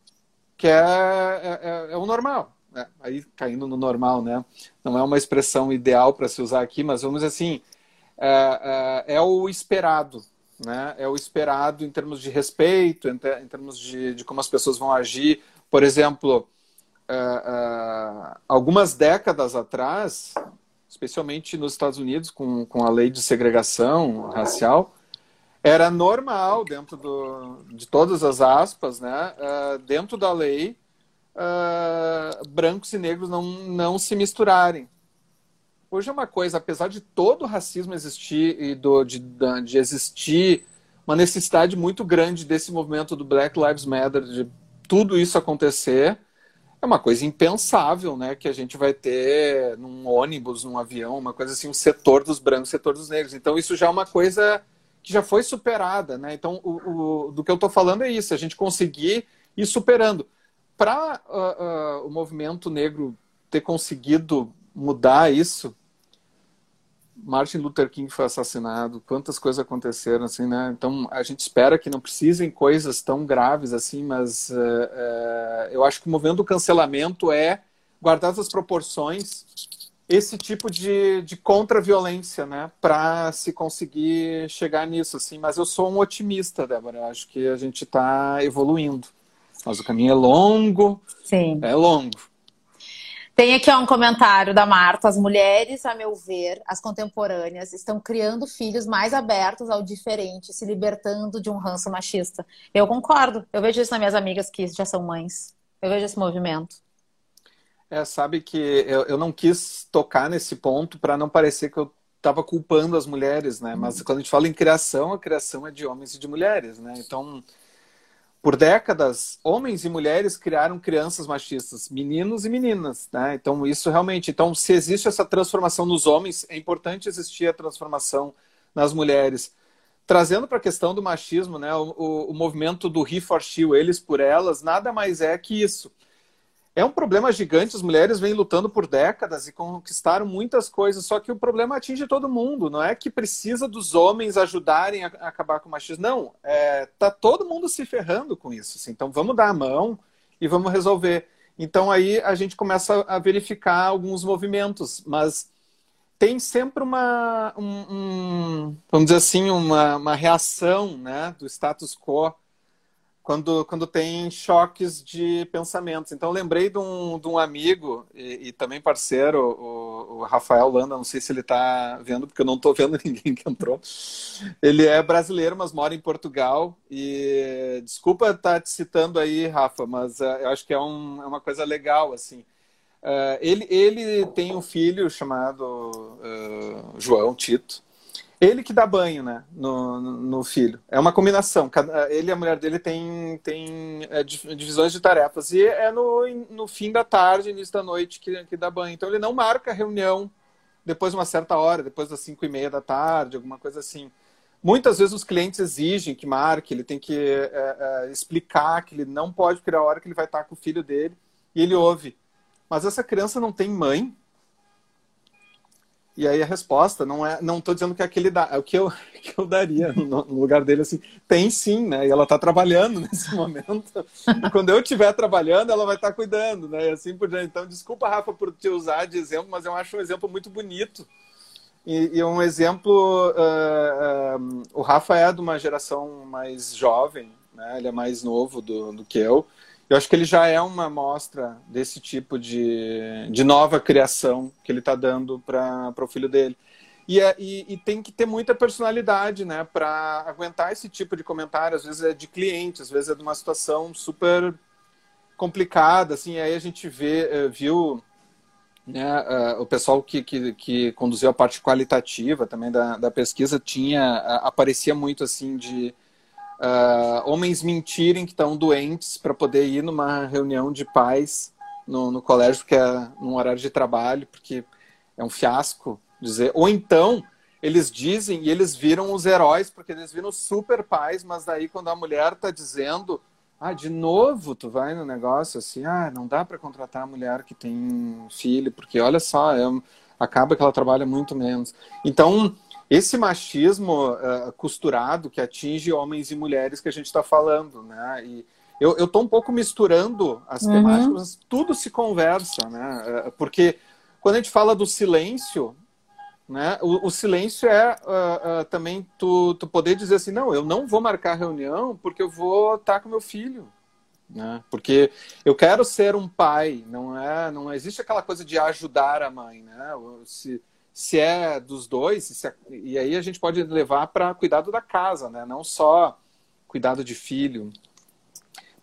que é, é, é, é o normal. Né? Aí caindo no normal, né? Não é uma expressão ideal para se usar aqui, mas vamos dizer assim, é, é, é o esperado, né? É o esperado em termos de respeito, em, em termos de, de, como as pessoas vão agir. Por exemplo, uh, algumas décadas atrás, especialmente nos Estados Unidos, com, com a lei de segregação racial, era normal, dentro do, de todas as aspas, né? Uh, dentro da lei, brancos e negros não, não se misturarem. Hoje é uma coisa, apesar de todo o racismo existir e do, de, de existir uma necessidade muito grande desse movimento do Black Lives Matter, de tudo isso acontecer, é uma coisa impensável, né? Que a gente vai ter num ônibus, num avião, uma coisa assim, um setor dos brancos, setor dos negros. Então isso já é uma coisa que já foi superada, né? Então o, o do que eu estou falando é isso, a gente conseguir ir superando. Para uh, uh, o movimento negro ter conseguido mudar isso, Martin Luther King foi assassinado, quantas coisas aconteceram, assim, né? Então, a gente espera que não precisem coisas tão graves assim, mas uh, uh, eu acho que o movimento do cancelamento é, guardar as proporções, esse tipo de, de contra-violência, né? Para se conseguir chegar nisso, assim. Mas eu sou um otimista, Débora. Eu acho que a gente está evoluindo. Mas o caminho é longo. Sim. É longo. Tem aqui um comentário da Marta. As mulheres, a meu ver, as contemporâneas, estão criando filhos mais abertos ao diferente, se libertando de um ranço machista. Eu concordo. Eu vejo isso nas minhas amigas que já são mães. Eu vejo esse movimento. É, sabe que eu, eu não quis tocar nesse ponto para não parecer que eu estava culpando as mulheres, né? Mas uhum. quando a gente fala em criação, a criação é de homens e de mulheres, né? Então, por décadas, homens e mulheres criaram crianças machistas, meninos e meninas, né? Então isso realmente, então se existe essa transformação nos homens, é importante existir a transformação nas mulheres. Trazendo para a questão do machismo, né? O, o, o movimento do He for She, eles por elas, nada mais é que isso é um problema gigante. As mulheres vêm lutando por décadas e conquistaram muitas coisas, só que o problema atinge todo mundo. Não é que precisa dos homens ajudarem a, acabar com o machismo. Não, é, tá todo mundo se ferrando com isso. Assim. Então vamos dar a mão e vamos resolver. Então aí a gente começa a verificar alguns movimentos, mas tem sempre uma, um, um, vamos dizer assim, uma, uma reação né, do status quo quando, quando tem choques de pensamentos. Então, lembrei de um, de um amigo e, e também parceiro, o, o, Rafael Landa, não sei se ele está vendo, porque eu não estou vendo ninguém que entrou. Ele é brasileiro, mas mora em Portugal. E desculpa estar tá te citando aí, Rafa, mas uh, eu acho que é, um, é, uma coisa legal, assim. Uh, ele, ele tem um filho chamado uh, João Tito, ele que dá banho, né, no, no filho. É uma combinação. Ele e a mulher dele tem, tem é, divisões de tarefas. E é no, no fim da tarde, início da noite, que, que dá banho. Então ele não marca reunião depois de uma certa hora, depois das cinco e meia da tarde, alguma coisa assim. Muitas vezes os clientes exigem que marque, ele tem que é, é, explicar que ele não pode criar a hora que ele vai estar com o filho dele. E ele ouve. Mas essa criança não tem mãe? E aí a resposta não é, não estou dizendo que é aquele dá, é o que eu, que eu daria no, no, lugar dele assim. Tem sim, né? E ela está trabalhando nesse momento. E quando eu estiver trabalhando, ela vai estar tá cuidando, né? E assim por diante. Então, desculpa, Rafa, por te usar de exemplo, mas eu acho um exemplo muito bonito. E, e um exemplo, uh, uh, o Rafa é de uma geração mais jovem, né? Ele é mais novo do, do que eu. Eu acho que ele já é uma amostra desse tipo de, de nova criação que ele está dando para o filho dele. E, é, e, e, tem que ter muita personalidade, né, para aguentar esse tipo de comentário. Às vezes é de cliente, às vezes é de uma situação super complicada, assim. Aí a gente vê, eh, viu, né, uh, o pessoal que, que, que, conduziu a parte qualitativa também da, da pesquisa tinha aparecia muito assim de uh, homens mentirem que estão doentes para poder ir numa reunião de pais no, no colégio, que é num horário de trabalho, porque é um fiasco dizer. Ou então eles dizem e eles viram os heróis, porque eles viram super pais, mas daí quando a mulher está dizendo, ah, de novo tu vai no negócio assim, ah, não dá para contratar a mulher que tem filho, porque olha só, é, acaba que ela trabalha muito menos. Então, esse machismo uh, costurado que atinge homens e mulheres que a gente está falando, né? E eu estou um pouco misturando as uhum. temáticas, tudo se conversa, né? Uh, porque quando a gente fala do silêncio, né? O, o silêncio é uh, também tu, tu poder dizer assim, não, eu não vou marcar reunião porque eu vou estar tá com meu filho, né? Porque eu quero ser um pai, não é, não existe aquela coisa de ajudar a mãe, né? Se, se é dos dois, é, e aí a gente pode levar para cuidado da casa, né? Não só cuidado de filho.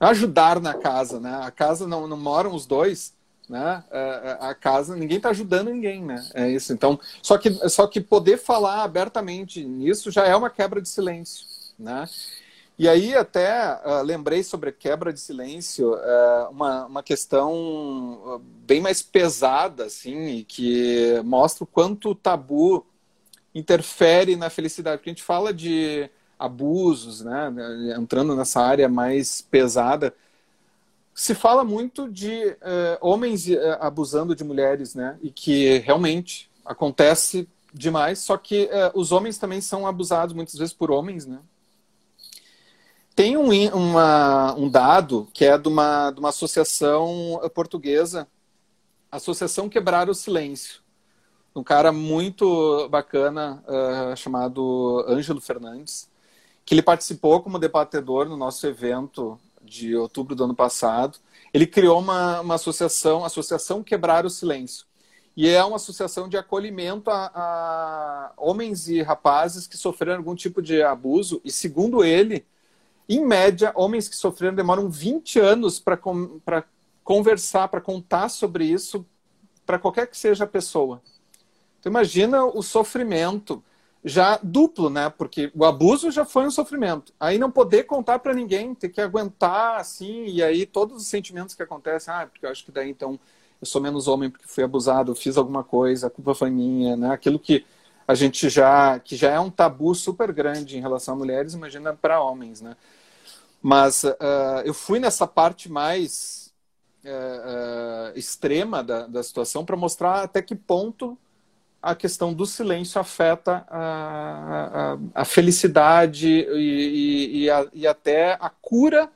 Ajudar na casa, né? A casa não, não moram os dois, né? É, é, a casa, ninguém está ajudando ninguém, né? É isso. Então, só que, só que poder falar abertamente nisso já é uma quebra de silêncio, né? E aí até uh, lembrei sobre a quebra de silêncio, uh, uma, uma questão bem mais pesada, assim, que mostra o quanto o tabu interfere na felicidade. Porque a gente fala de abusos, né, entrando nessa área mais pesada, se fala muito de uh, homens abusando de mulheres, né, e que realmente acontece demais, só que os homens também são abusados muitas vezes por homens, né, tem um, uma, um dado que é de uma, de uma associação portuguesa, Associação Quebrar o Silêncio. Um cara muito bacana uh, chamado Ângelo Fernandes, que ele participou como debatedor no nosso evento de outubro do ano passado. Ele criou uma, uma associação, Associação Quebrar o Silêncio. E é uma associação de acolhimento a, a homens e rapazes que sofreram algum tipo de abuso. E segundo ele, em média, homens que sofreram demoram 20 anos para conversar, para contar sobre isso para qualquer que seja a pessoa. Então, imagina o sofrimento já duplo, né? Porque o abuso já foi um sofrimento. Aí não poder contar para ninguém, ter que aguentar assim, e aí todos os sentimentos que acontecem, ah, porque eu acho que daí então eu sou menos homem porque fui abusado, fiz alguma coisa, a culpa foi minha, né? Aquilo que a gente já que já é um tabu super grande em relação a mulheres, imagina para homens, né? Mas uh, eu fui nessa parte mais uh, uh, extrema da, da situação para mostrar até que ponto a questão do silêncio afeta a, a, a felicidade e, e, a, e, até a cura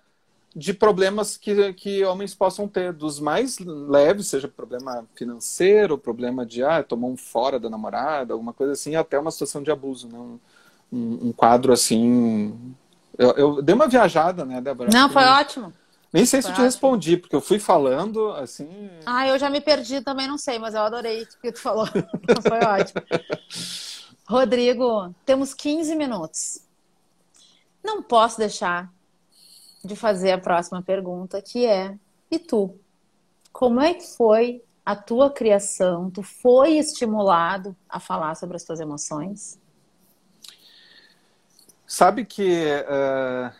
de problemas que, que homens possam ter, dos mais leves, seja problema financeiro, problema de ah, tomou um fora da namorada, alguma coisa assim, até uma situação de abuso, né? um, um quadro assim Eu, eu dei uma viajada, né, Débora? Não, foi ótimo. Nem sei se eu te respondi, porque eu fui falando assim. Ah, eu já me perdi também, não sei, mas eu adorei o que tu falou. foi ótimo. Rodrigo, temos 15 minutos. Não posso deixar de fazer a próxima pergunta, que é: e tu? Como é que foi a tua criação? Tu foi estimulado a falar sobre as tuas emoções? Sabe que uh,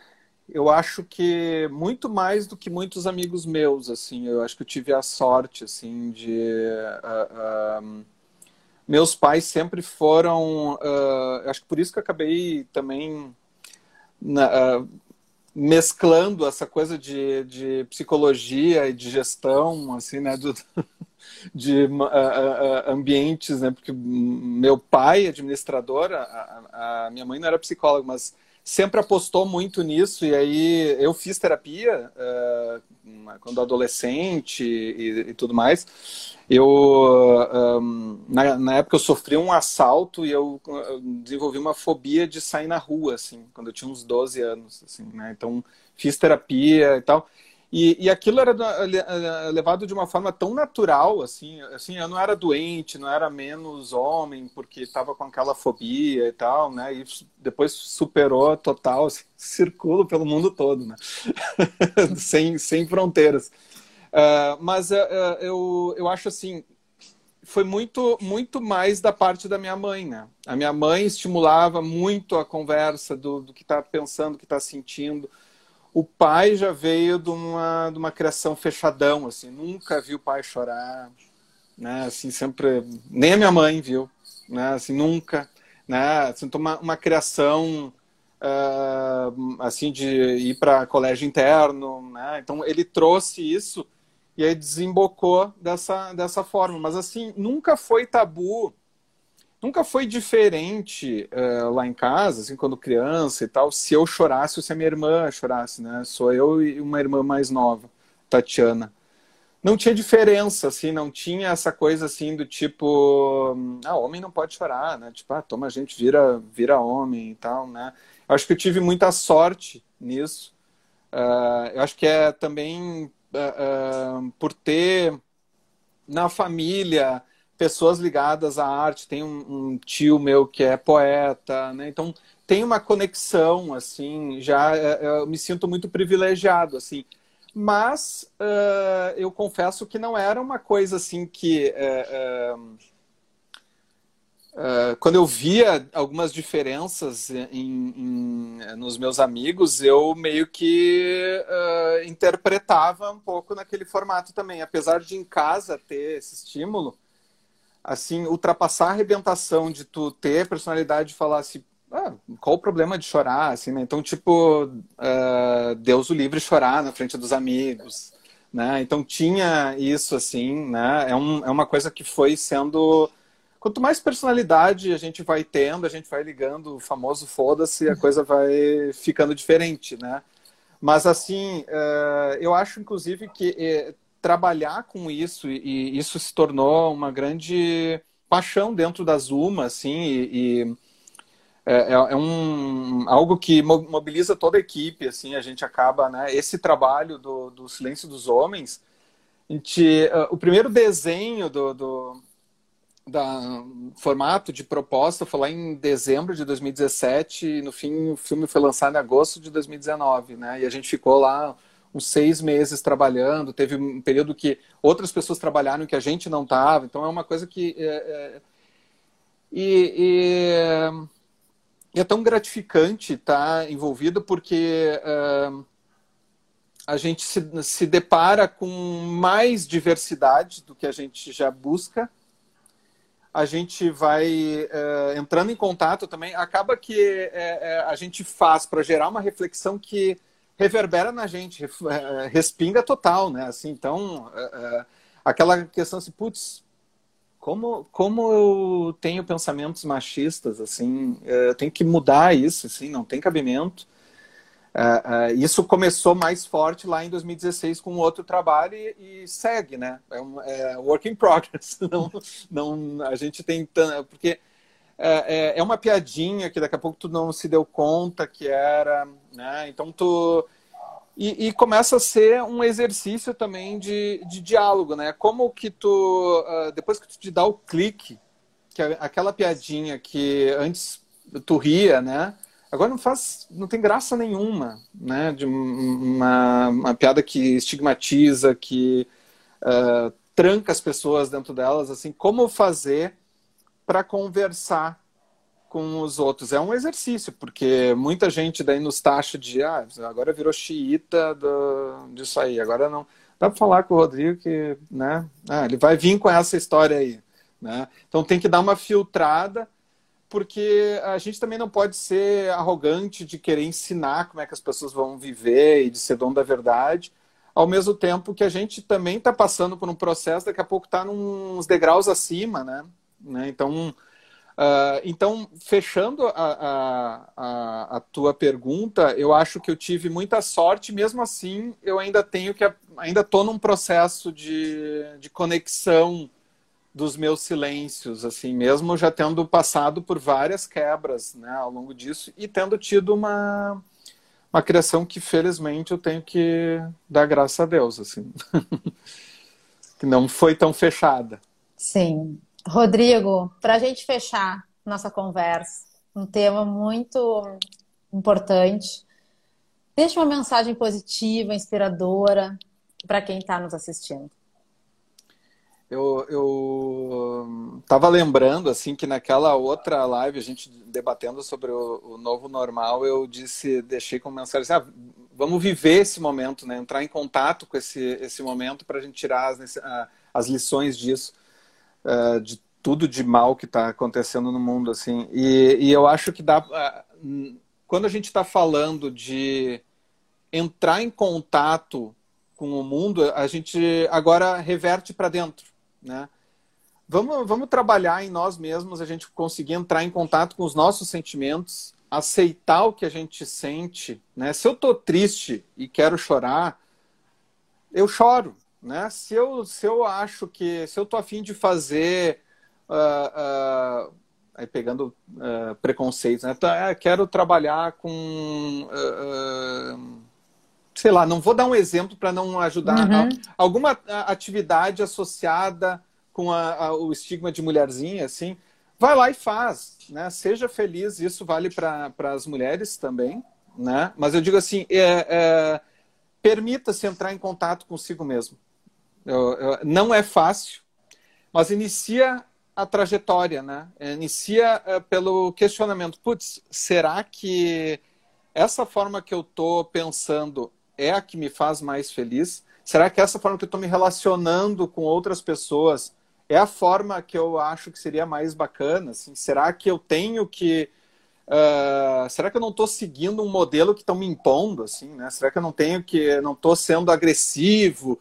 eu acho que muito mais do que muitos amigos meus, assim, eu acho que eu tive a sorte, assim, de uh, uh, meus pais sempre foram, acho que por isso que eu acabei também na, mesclando essa coisa de, de psicologia e de gestão, assim, né, do, de uh, uh, ambientes, né? Porque meu pai, administrador, a, a, minha mãe não era psicóloga, mas sempre apostou muito nisso. E aí eu fiz terapia uh, quando adolescente e, e, tudo mais. Eu um, na, na, época eu sofri um assalto e eu desenvolvi uma fobia de sair na rua, assim, quando eu tinha uns 12 anos, assim, né? Então fiz terapia e tal. E, e aquilo era levado de uma forma tão natural, assim, assim, eu não era doente, não era menos homem, porque estava com aquela fobia e tal, né? E depois superou total, assim, circulo pelo mundo todo, né? sem, sem fronteiras. Uh, mas uh, eu, eu acho assim, foi muito, muito mais da parte da minha mãe, né? A minha mãe estimulava muito a conversa do, do que está pensando, do que está sentindo o pai já veio de uma, de uma criação fechadão, assim, nunca viu o pai chorar, né, assim, sempre, nem a minha mãe viu, né, assim, nunca, né, assim, uma, uma criação, uh, assim, de ir para colégio interno, né, então ele trouxe isso e aí desembocou dessa, dessa forma, mas assim, nunca foi tabu nunca foi diferente uh, lá em casa, assim, quando criança e tal, se eu chorasse ou se a minha irmã chorasse, né? Sou eu e uma irmã mais nova, Tatiana. Não tinha diferença, assim, não tinha essa coisa assim do tipo, ah, homem não pode chorar, né? Tipo, ah, toma, a gente vira, vira homem e tal, né? Eu acho que eu tive muita sorte nisso. Uh, eu acho que é também uh, por ter na família pessoas ligadas à arte. Tem um, um, tio meu que é poeta, né? Então tem uma conexão, assim. Já é, é, eu me sinto muito privilegiado, assim. Mas uh, eu confesso que não era uma coisa assim que uh, uh, quando eu via algumas diferenças em, em, nos meus amigos, eu meio que interpretava um pouco naquele formato também. Apesar de em casa ter esse estímulo, assim, ultrapassar a arrebentação de tu ter personalidade de falar assim, ah, qual o problema de chorar, assim, né? Então, tipo, uh, Deus o livre chorar na frente dos amigos, né? Então tinha isso, assim, né? É, um, é uma coisa que foi sendo... Quanto mais personalidade a gente vai tendo, a gente vai ligando o famoso foda-se, a coisa vai ficando diferente, né? Mas, assim, uh, eu acho, inclusive, que eh, trabalhar com isso e, isso se tornou uma grande paixão dentro da Zuma, assim, e, e é, é, é, um algo que mobiliza toda a equipe, assim, a gente acaba, né, esse trabalho do, do Silêncio dos Homens, gente, uh, o primeiro desenho do, do da formato de proposta foi lá em dezembro de 2017 e no fim o filme foi lançado em agosto de 2019, né, e a gente ficou lá uns seis meses trabalhando. Teve um período que outras pessoas trabalharam que a gente não estava. Então é uma coisa que. É, é, e, e, é tão gratificante estar envolvido porque é, a gente se, se depara com mais diversidade do que a gente já busca. A gente vai é, entrando em contato também. Acaba que é, é, a gente faz para gerar uma reflexão que reverbera na gente, é, respinga total, né? Assim, então, é, é, aquela questão assim, putz, como, como eu tenho pensamentos machistas, assim, eu tenho que mudar isso, assim, não tem cabimento. isso começou mais forte lá em 2016 com outro trabalho e, e segue, né? É um é work in progress. Não, não, a gente tem porque é, é, é uma piadinha que daqui a pouco tu não se deu conta que era, né? Então tu e, e, começa a ser um exercício também de, de diálogo, né? Como que tu, uh, depois que tu te dá o clique, que é aquela piadinha que antes tu ria, né? Agora não faz, não tem graça nenhuma, né? De uma, uma piada que estigmatiza, que uh, tranca as pessoas dentro delas, assim, como fazer para conversar com os outros. É um exercício, porque muita gente daí nos taxa de ah, agora virou xiita do, disso aí, agora não. Dá para falar com o Rodrigo que né, ah, ele vai vir com essa história aí. Né? Então tem que dar uma filtrada, porque a gente também não pode ser arrogante de querer ensinar como é que as pessoas vão viver e de ser dono da verdade, ao mesmo tempo que a gente também está passando por um processo, daqui a pouco está uns degraus acima, né? Né? Então, Uh, então, fechando a, a, a, tua pergunta, eu acho que eu tive muita sorte, mesmo assim, eu ainda tenho que. Ainda estou num processo de, de conexão dos meus silêncios, assim, mesmo já tendo passado por várias quebras né, ao longo disso e tendo tido uma, uma criação que, felizmente, eu tenho que dar graças a Deus, assim. que não foi tão fechada. Sim, Rodrigo, para a gente fechar nossa conversa, um tema muito importante, deixa uma mensagem positiva, inspiradora para quem está nos assistindo. Eu estava lembrando assim que naquela outra live a gente debatendo sobre o, o, novo normal, eu disse, deixei como mensagem, assim, ah, vamos viver esse momento, né? Entrar em contato com esse esse momento para a gente tirar as, as lições disso uh, de tudo de mal que está acontecendo no mundo, assim. E, e eu acho que dá. Uh, quando a gente está falando de entrar em contato com o mundo, a gente agora reverte para dentro, né? Vamos, vamos trabalhar em nós mesmos, a gente conseguir entrar em contato com os nossos sentimentos, aceitar o que a gente sente, né? Se eu tô triste e quero chorar, eu choro, né? Se eu, se eu acho que, se eu tô afim de fazer, uh, uh, aí pegando uh, preconceitos, né? Tá, quero trabalhar com, sei lá, não vou dar um exemplo para não ajudar uhum. alguma atividade associada com a, a, o estigma de mulherzinha, assim, vai lá e faz, né? Seja feliz, isso vale para as mulheres também, né? Mas eu digo assim, é, é, permita-se entrar em contato consigo mesmo. Não é fácil, mas inicia a trajetória, né? Inicia uh, pelo questionamento. Putz, será que essa forma que eu estou pensando é a que me faz mais feliz? Será que essa forma que eu estou me relacionando com outras pessoas é a forma que eu acho que seria mais bacana? Assim? Será que eu tenho que Uh, será que eu não estou seguindo um modelo que estão me impondo, assim, né? Será que eu não tenho que, não estou sendo agressivo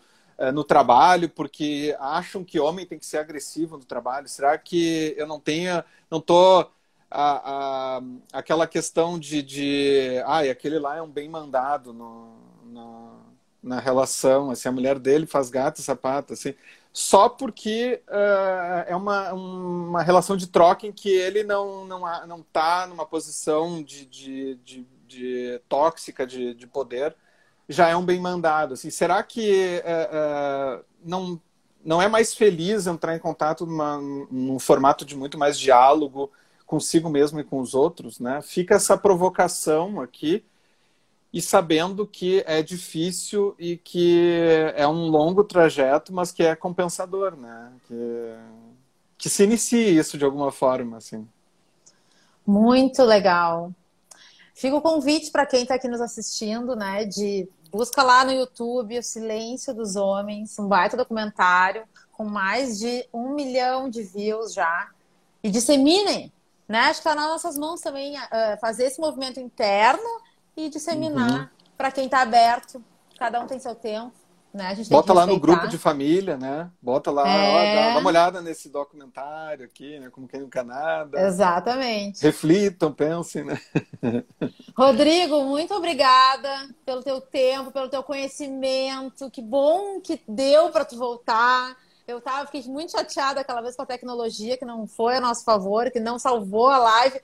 no trabalho porque acham que homem tem que ser agressivo no trabalho? Será que eu não tenho, não estou a, a, aquela questão de, de, ai, ah, aquele lá é um bem mandado no, no, na relação, assim, a mulher dele faz gato e sapato, assim só porque uh, é uma, uma relação de troca em que ele não não não está numa posição de, de, de, de tóxica de, de, poder já é um bem mandado assim será que uh, uh, não não é mais feliz entrar em contato numa, num formato de muito mais diálogo consigo mesmo e com os outros né fica essa provocação aqui e sabendo que é difícil e que é um longo trajeto, mas que é compensador, né? Que, que se inicie isso de alguma forma, assim. Muito legal. Fica o convite para quem está aqui nos assistindo, né? De busca lá no YouTube O Silêncio dos Homens, um baita documentário com mais de um milhão de views já. E disseminem, né? Acho que está nas nossas mãos também uh, fazer esse movimento interno e disseminar uhum. para quem está aberto. Cada um tem seu tempo. Né? A gente Bota lá no grupo de família, né? Bota lá, é... ó, dá, uma olhada nesse documentário aqui, né? Como quem nunca nada. Exatamente. Reflitam, pensem, né? Rodrigo, muito obrigada pelo teu tempo, pelo teu conhecimento. Que bom que deu para tu voltar. Eu tava, fiquei muito chateada aquela vez com a tecnologia, que não foi a nosso favor, que não salvou a live.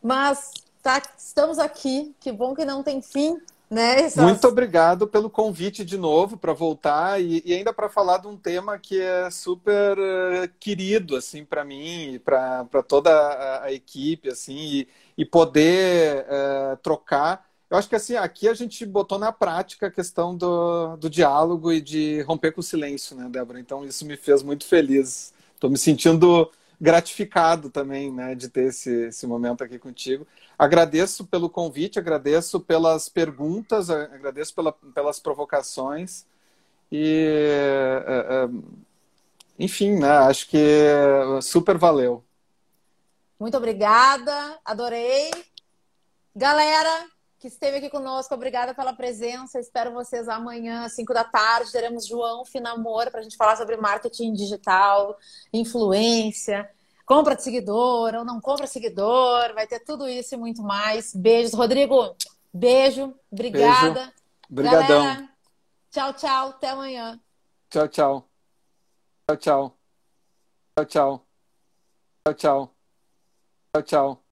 Mas tá, estamos aqui. Que bom que não tem fim. Né? Muito obrigado pelo convite de novo para voltar e, e ainda para falar de um tema que é super uh, querido assim para mim e para toda a, a, equipe assim e, e poder uh, trocar. Eu acho que assim aqui a gente botou na prática a questão do, do diálogo e de romper com o silêncio, né, Débora? Então isso me fez muito feliz. Estou me sentindo gratificado também, né, de ter esse, esse momento aqui contigo. Agradeço pelo convite, agradeço pelas perguntas, agradeço pela, pelas provocações e, é, é, enfim, né, acho que super valeu. Muito obrigada, adorei. Galera, que esteve aqui conosco. Obrigada pela presença. Espero vocês amanhã, às 5 da tarde. Teremos João Finamor para a gente falar sobre marketing digital, influência, compra de seguidor ou não compra seguidor. Vai ter tudo isso e muito mais. Beijos. Rodrigo, beijo. Obrigada. Obrigadão. Galera, tchau, tchau. Até amanhã. Tchau, tchau. Tchau, tchau. Tchau, tchau. Tchau, tchau. Tchau, tchau.